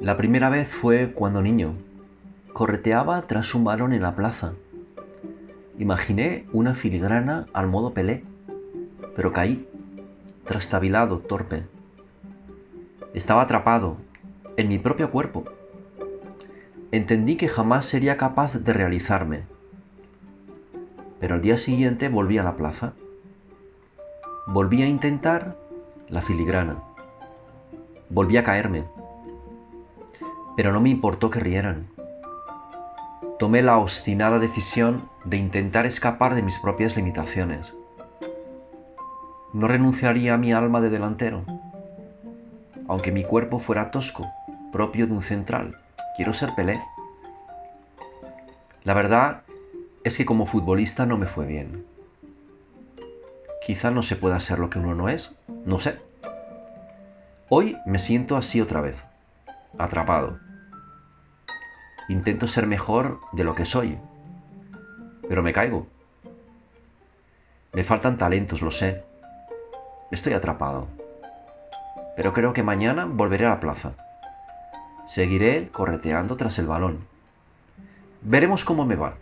La primera vez fue cuando niño. Correteaba tras un balón en la plaza. Imaginé una filigrana al modo Pelé, pero caí, trastabilado, torpe. Estaba atrapado en mi propio cuerpo. Entendí que jamás sería capaz de realizarme. Pero al día siguiente volví a la plaza. Volví a intentar la filigrana. Volví a caerme pero no me importó que rieran. Tomé la obstinada decisión de intentar escapar de mis propias limitaciones. No renunciaría a mi alma de delantero, aunque mi cuerpo fuera tosco, propio de un central. Quiero ser Pelé. La verdad es que como futbolista no me fue bien. Quizá no se pueda ser lo que uno no es, no sé. Hoy me siento así otra vez, atrapado Intento ser mejor de lo que soy, pero me caigo. Me faltan talentos, lo sé. Estoy atrapado. Pero creo que mañana volveré a la plaza. Seguiré correteando tras el balón. Veremos cómo me va.